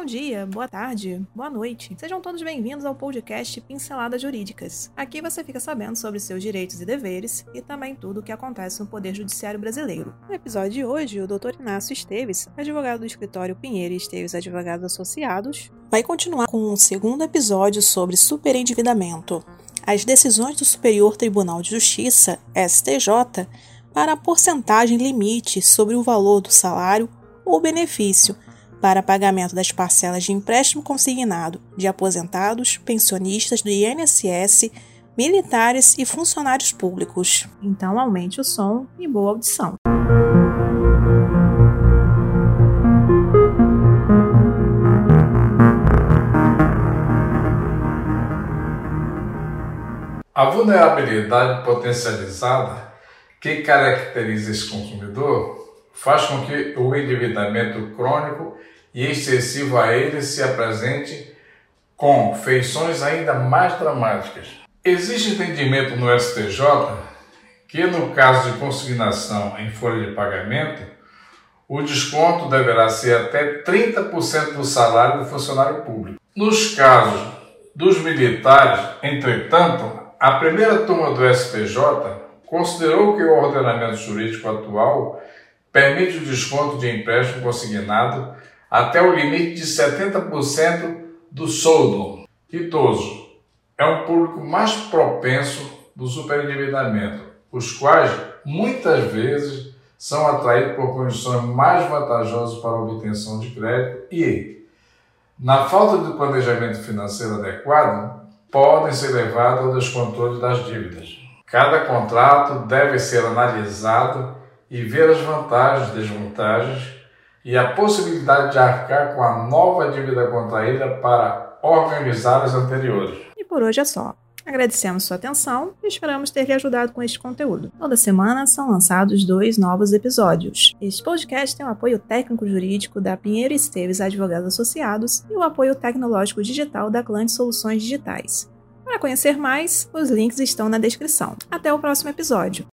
Bom dia, boa tarde, boa noite. Sejam todos bem-vindos ao podcast Pinceladas Jurídicas. Aqui você fica sabendo sobre seus direitos e deveres e também tudo o que acontece no Poder Judiciário Brasileiro. No episódio de hoje, o Dr. Inácio Esteves, advogado do escritório Pinheiro e Esteves Advogados Associados, vai continuar com um segundo episódio sobre superendividamento. As decisões do Superior Tribunal de Justiça, STJ, para a porcentagem limite sobre o valor do salário ou benefício para pagamento das parcelas de empréstimo consignado de aposentados, pensionistas do INSS, militares e funcionários públicos. Então aumente o som e boa audição. A vulnerabilidade potencializada que caracteriza esse consumidor faz com que o endividamento crônico e excessivo a ele se apresente com feições ainda mais dramáticas. Existe entendimento no STJ que, no caso de consignação em folha de pagamento, o desconto deverá ser até 30% do salário do funcionário público. Nos casos dos militares, entretanto, a primeira turma do STJ considerou que o ordenamento jurídico atual permite o desconto de empréstimo consignado até o limite de 70% do soldo. Idoso é um público mais propenso do superendividamento, os quais muitas vezes são atraídos por condições mais vantajosas para a obtenção de crédito e, na falta de planejamento financeiro adequado, podem ser levados ao descontrole das dívidas. Cada contrato deve ser analisado e ver as vantagens desvantagens e a possibilidade de arcar com a nova dívida contraída para organizar as anteriores. E por hoje é só. Agradecemos sua atenção e esperamos ter lhe ajudado com este conteúdo. Toda semana são lançados dois novos episódios. Este podcast tem o apoio técnico-jurídico da Pinheiro Esteves Advogados Associados e o apoio tecnológico digital da Clã de Soluções Digitais. Para conhecer mais, os links estão na descrição. Até o próximo episódio.